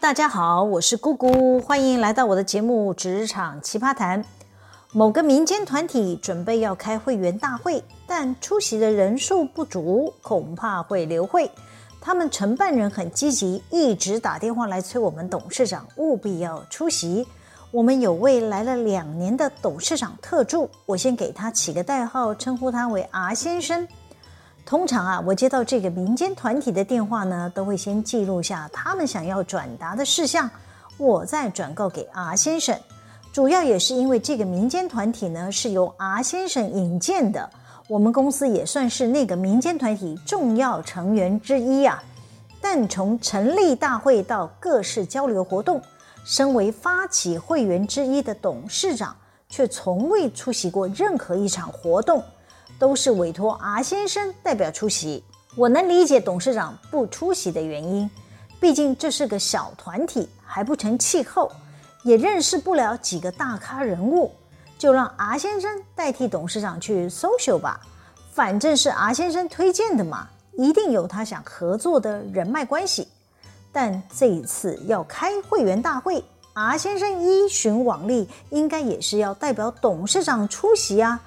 大家好，我是姑姑，欢迎来到我的节目《职场奇葩谈》。某个民间团体准备要开会员大会，但出席的人数不足，恐怕会流会。他们承办人很积极，一直打电话来催我们董事长务必要出席。我们有位来了两年的董事长特助，我先给他起个代号，称呼他为 R 先生。通常啊，我接到这个民间团体的电话呢，都会先记录下他们想要转达的事项，我再转告给 R 先生。主要也是因为这个民间团体呢是由 R 先生引荐的，我们公司也算是那个民间团体重要成员之一啊。但从成立大会到各式交流活动，身为发起会员之一的董事长，却从未出席过任何一场活动。都是委托 R 先生代表出席。我能理解董事长不出席的原因，毕竟这是个小团体，还不成气候，也认识不了几个大咖人物，就让 R 先生代替董事长去 social 吧。反正是 R 先生推荐的嘛，一定有他想合作的人脉关系。但这一次要开会员大会，R 先生依循往例，应该也是要代表董事长出席啊。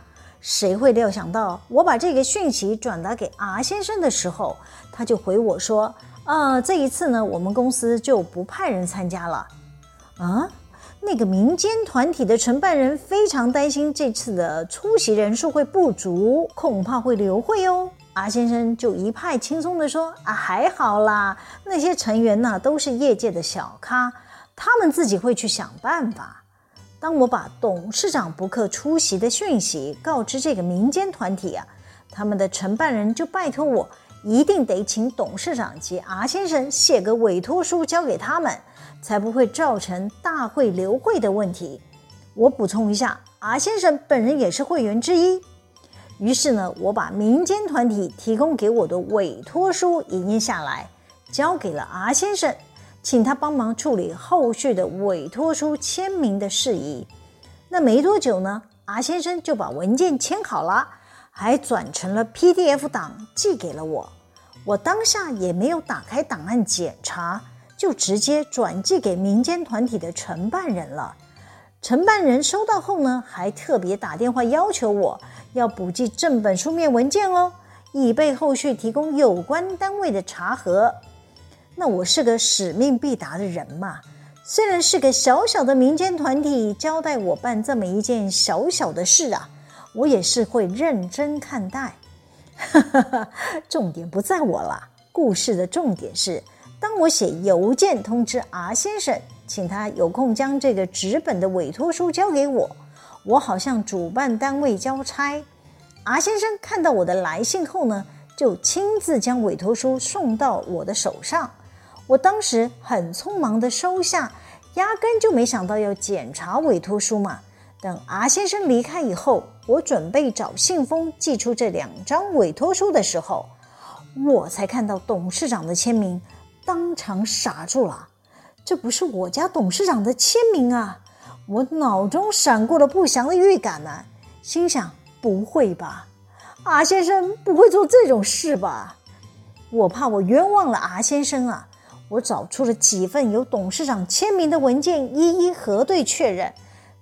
谁会料想到，我把这个讯息转达给 R 先生的时候，他就回我说：“呃，这一次呢，我们公司就不派人参加了。”啊，那个民间团体的承办人非常担心这次的出席人数会不足，恐怕会流会哦。R 先生就一派轻松地说：“啊，还好啦，那些成员呢，都是业界的小咖，他们自己会去想办法。”当我把董事长不克出席的讯息告知这个民间团体啊，他们的承办人就拜托我，一定得请董事长及 R 先生写个委托书交给他们，才不会造成大会流会的问题。我补充一下，R 先生本人也是会员之一。于是呢，我把民间团体提供给我的委托书影印下来，交给了 R 先生。请他帮忙处理后续的委托书签名的事宜。那没多久呢，R 先生就把文件签好了，还转成了 PDF 档寄给了我。我当下也没有打开档案检查，就直接转寄给民间团体的承办人了。承办人收到后呢，还特别打电话要求我要补寄正本书面文件哦，以备后续提供有关单位的查核。那我是个使命必达的人嘛，虽然是个小小的民间团体，交代我办这么一件小小的事啊，我也是会认真看待。重点不在我了，故事的重点是，当我写邮件通知 R 先生，请他有空将这个纸本的委托书交给我，我好向主办单位交差。R 先生看到我的来信后呢，就亲自将委托书送到我的手上。我当时很匆忙地收下，压根就没想到要检查委托书嘛。等 R 先生离开以后，我准备找信封寄出这两张委托书的时候，我才看到董事长的签名，当场傻住了。这不是我家董事长的签名啊！我脑中闪过了不祥的预感呢、啊，心想：不会吧，R 先生不会做这种事吧？我怕我冤枉了 R 先生啊！我找出了几份有董事长签名的文件，一一核对确认，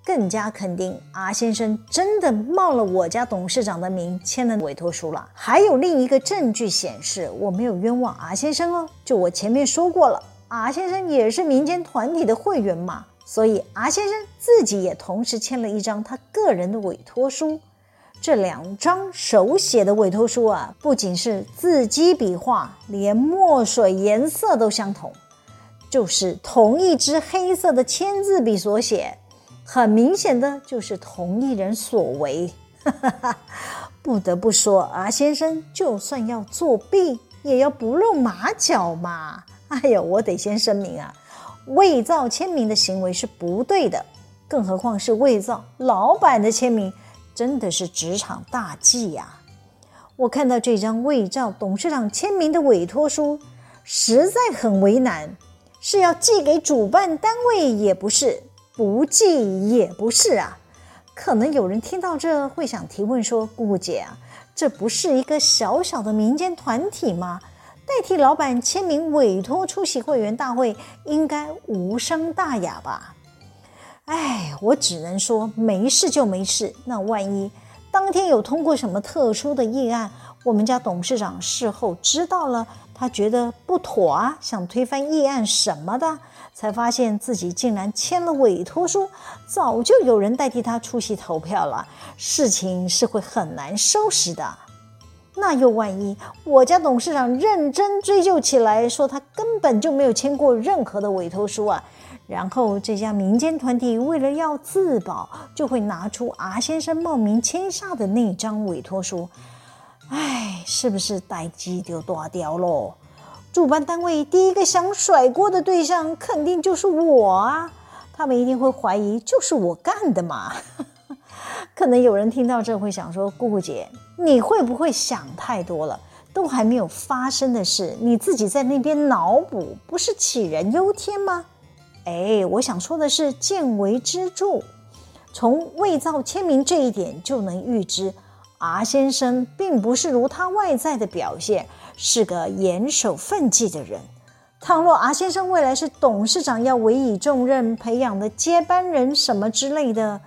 更加肯定 R 先生真的冒了我家董事长的名签了委托书了。还有另一个证据显示我没有冤枉 R 先生哦，就我前面说过了，R 先生也是民间团体的会员嘛，所以 R 先生自己也同时签了一张他个人的委托书。这两张手写的委托书啊，不仅是字迹笔画，连墨水颜色都相同，就是同一支黑色的签字笔所写，很明显的就是同一人所为。不得不说啊先生就算要作弊，也要不露马脚嘛。哎呦，我得先声明啊，伪造签名的行为是不对的，更何况是伪造老板的签名。真的是职场大忌呀！我看到这张伪造董事长签名的委托书，实在很为难。是要寄给主办单位也不是，不寄也不是啊。可能有人听到这会想提问说：“姑姑姐啊，这不是一个小小的民间团体吗？代替老板签名委托出席会员大会，应该无伤大雅吧？哎，我只能说没事就没事。那万一当天有通过什么特殊的议案，我们家董事长事后知道了，他觉得不妥啊，想推翻议案什么的，才发现自己竟然签了委托书，早就有人代替他出席投票了，事情是会很难收拾的。那又万一我家董事长认真追究起来，说他根本就没有签过任何的委托书啊？然后这家民间团体为了要自保，就会拿出 R 先生冒名签下的那张委托书。哎，是不是代志就大掉喽？主办单位第一个想甩锅的对象肯定就是我啊！他们一定会怀疑就是我干的嘛。可能有人听到这会想说：“姑姑姐，你会不会想太多了？都还没有发生的事，你自己在那边脑补，不是杞人忧天吗？”哎，我想说的是，见微知著，从伪造签名这一点就能预知，R 先生并不是如他外在的表现，是个严守分际的人。倘若 R 先生未来是董事长要委以重任培养的接班人什么之类的。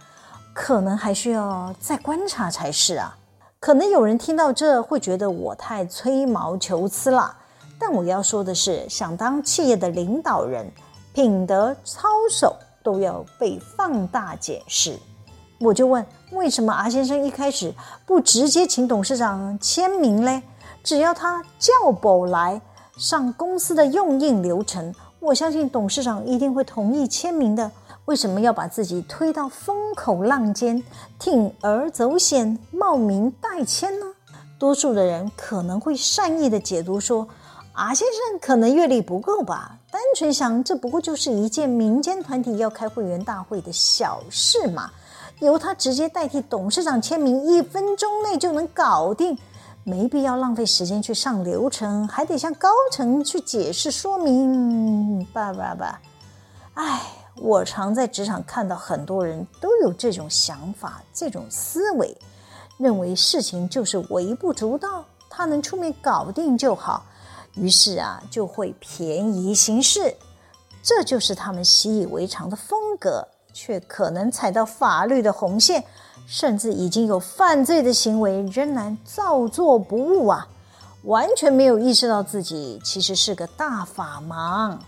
可能还需要再观察才是啊。可能有人听到这会觉得我太吹毛求疵了，但我要说的是，想当企业的领导人，品德操守都要被放大检视。我就问，为什么 R 先生一开始不直接请董事长签名嘞？只要他叫宝来上公司的用印流程，我相信董事长一定会同意签名的。为什么要把自己推到风口浪尖，铤而走险，冒名代签呢？多数的人可能会善意的解读说啊先生可能阅历不够吧，单纯想这不过就是一件民间团体要开会员大会的小事嘛，由他直接代替董事长签名，一分钟内就能搞定，没必要浪费时间去上流程，还得向高层去解释说明，爸爸吧，哎。”我常在职场看到很多人都有这种想法、这种思维，认为事情就是微不足道，他能出面搞定就好，于是啊就会便宜行事，这就是他们习以为常的风格，却可能踩到法律的红线，甚至已经有犯罪的行为，仍然照做不误啊，完全没有意识到自己其实是个大法盲。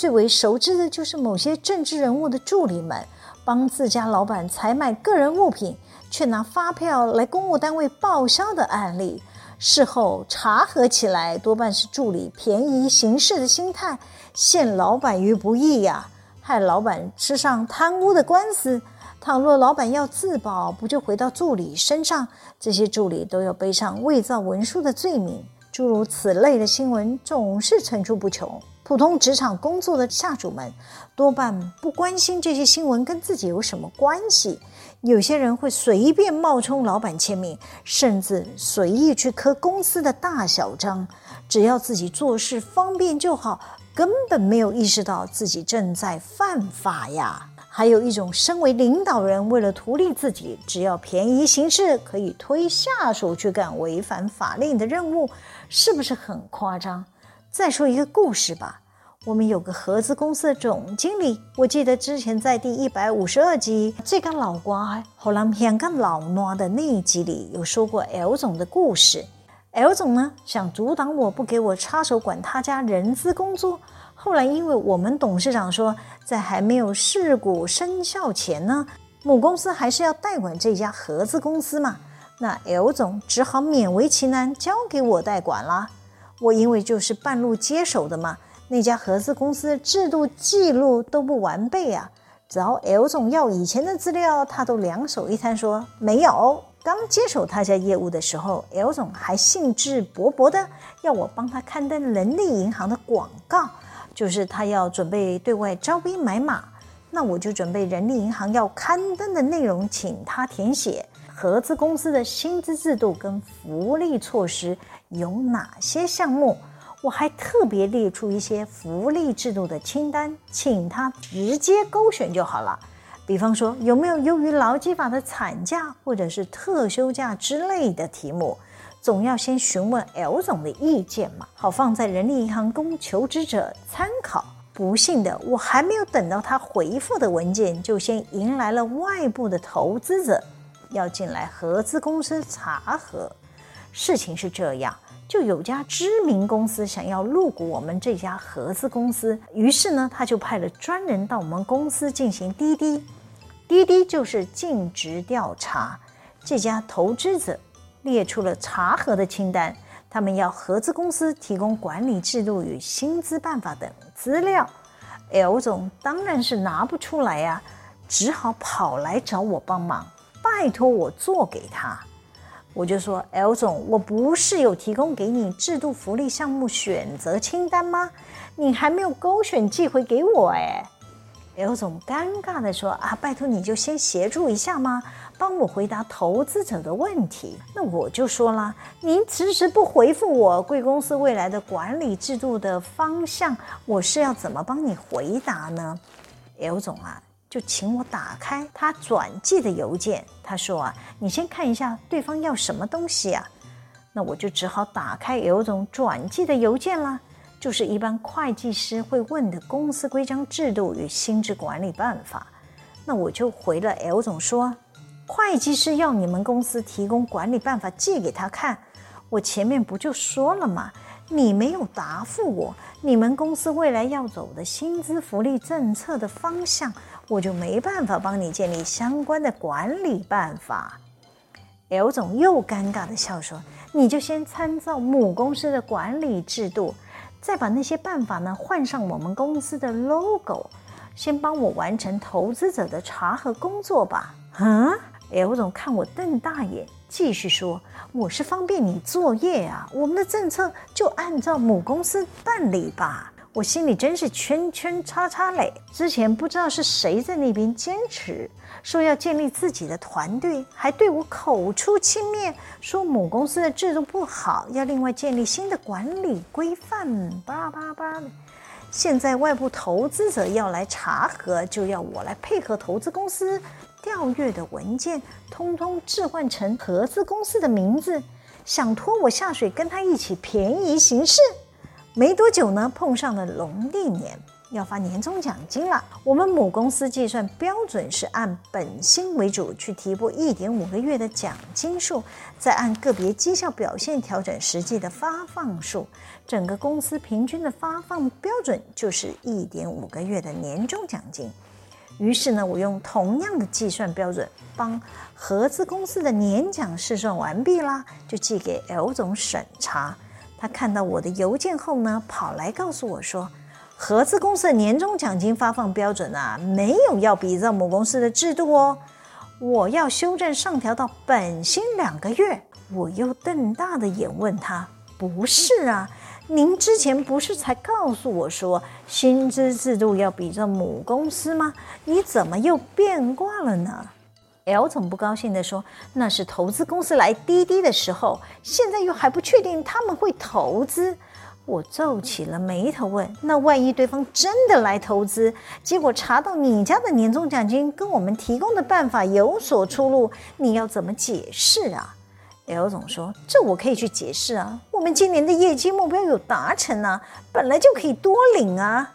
最为熟知的就是某些政治人物的助理们，帮自家老板采买个人物品，却拿发票来公务单位报销的案例。事后查核起来，多半是助理便宜行事的心态，陷老板于不义呀，害老板吃上贪污的官司。倘若老板要自保，不就回到助理身上？这些助理都要背上伪造文书的罪名。诸如此类的新闻总是层出不穷。普通职场工作的下属们多半不关心这些新闻跟自己有什么关系。有些人会随便冒充老板签名，甚至随意去刻公司的大小章，只要自己做事方便就好，根本没有意识到自己正在犯法呀。还有一种，身为领导人，为了图利自己，只要便宜行事，可以推下属去干违反法令的任务，是不是很夸张？再说一个故事吧。我们有个合资公司的总经理，我记得之前在第一百五十二集《这个老瓜好难骗个老挪》的那一集里有说过 L 总的故事。L 总呢，想阻挡我不给我插手管他家人资工作，后来因为我们董事长说，在还没有释股生效前呢，母公司还是要代管这家合资公司嘛，那 L 总只好勉为其难交给我代管啦。我因为就是半路接手的嘛，那家合资公司制度记录都不完备啊。只要 L 总要以前的资料，他都两手一摊说没有。刚接手他家业务的时候，L 总还兴致勃勃的要我帮他刊登人力银行的广告，就是他要准备对外招兵买马，那我就准备人力银行要刊登的内容，请他填写合资公司的薪资制度跟福利措施。有哪些项目？我还特别列出一些福利制度的清单，请他直接勾选就好了。比方说，有没有优于劳基法的产假或者是特休假之类的题目？总要先询问 L 总的意见嘛，好放在人力银行供求职者参考。不幸的，我还没有等到他回复的文件，就先迎来了外部的投资者要进来合资公司查核。事情是这样，就有家知名公司想要入股我们这家合资公司，于是呢，他就派了专人到我们公司进行滴滴，滴滴就是尽职调查。这家投资者列出了查核的清单。他们要合资公司提供管理制度与薪资办法等资料，L 总当然是拿不出来呀、啊，只好跑来找我帮忙，拜托我做给他。我就说，L 总，我不是有提供给你制度福利项目选择清单吗？你还没有勾选寄回给我哎。刘总尴尬地说：“啊，拜托你就先协助一下嘛，帮我回答投资者的问题。”那我就说了：“您迟迟不回复我贵公司未来的管理制度的方向，我是要怎么帮你回答呢刘总啊，就请我打开他转寄的邮件。他说：“啊，你先看一下对方要什么东西啊。”那我就只好打开刘总转寄的邮件啦。就是一般会计师会问的公司规章制度与薪资管理办法，那我就回了 L 总说，会计师要你们公司提供管理办法寄给他看，我前面不就说了吗？你没有答复我，你们公司未来要走的薪资福利政策的方向，我就没办法帮你建立相关的管理办法。L 总又尴尬地笑说，你就先参照母公司的管理制度。再把那些办法呢换上我们公司的 logo，先帮我完成投资者的查核工作吧。啊，L 总看我瞪大眼，继续说：“我是方便你作业啊，我们的政策就按照母公司办理吧。”我心里真是圈圈叉叉嘞！之前不知道是谁在那边坚持说要建立自己的团队，还对我口出轻蔑，说母公司的制度不好，要另外建立新的管理规范，巴拉巴拉巴拉。现在外部投资者要来查核，就要我来配合投资公司调阅的文件，通通置换成合资公司的名字，想拖我下水，跟他一起便宜行事。没多久呢，碰上了农历年，要发年终奖金了。我们母公司计算标准是按本薪为主，去提拨一点五个月的奖金数，再按个别绩效表现调整实际的发放数。整个公司平均的发放标准就是一点五个月的年终奖金。于是呢，我用同样的计算标准，帮合资公司的年奖试算完毕啦，就寄给 L 总审查。他看到我的邮件后呢，跑来告诉我说，合资公司的年终奖金发放标准啊，没有要比照母公司的制度哦，我要修正上调到本薪两个月。我又瞪大的眼问他，不是啊，您之前不是才告诉我说薪资制度要比照母公司吗？你怎么又变卦了呢？L 总不高兴地说：“那是投资公司来滴滴的时候，现在又还不确定他们会投资。”我皱起了眉头问：“那万一对方真的来投资，结果查到你家的年终奖金跟我们提供的办法有所出入，你要怎么解释啊？”L 总说：“这我可以去解释啊，我们今年的业绩目标有达成啊，本来就可以多领啊。”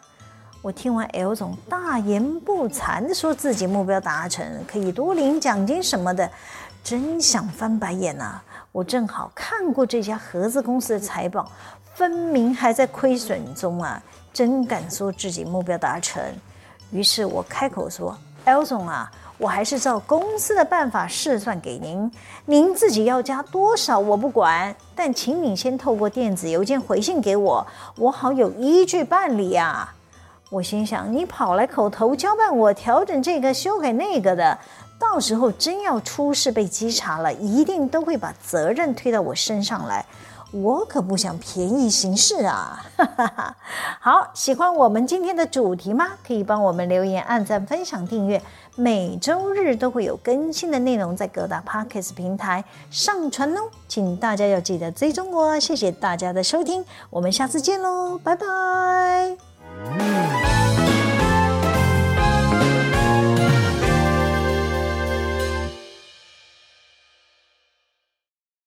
我听完 L 总大言不惭地说自己目标达成，可以多领奖金什么的，真想翻白眼呐！我正好看过这家合资公司的财报，分明还在亏损中啊！真敢说自己目标达成。于是我开口说：“L 总啊，我还是照公司的办法试算给您，您自己要加多少我不管，但请你先透过电子邮件回信给我，我好有依据办理呀。”我心想，你跑来口头交办我调整这个修改那个的，到时候真要出事被稽查了，一定都会把责任推到我身上来。我可不想便宜行事啊！哈哈哈。好，喜欢我们今天的主题吗？可以帮我们留言、按赞、分享、订阅。每周日都会有更新的内容在各大 Podcast 平台上传哦，请大家要记得追踪我。谢谢大家的收听，我们下次见喽，拜拜。Mm.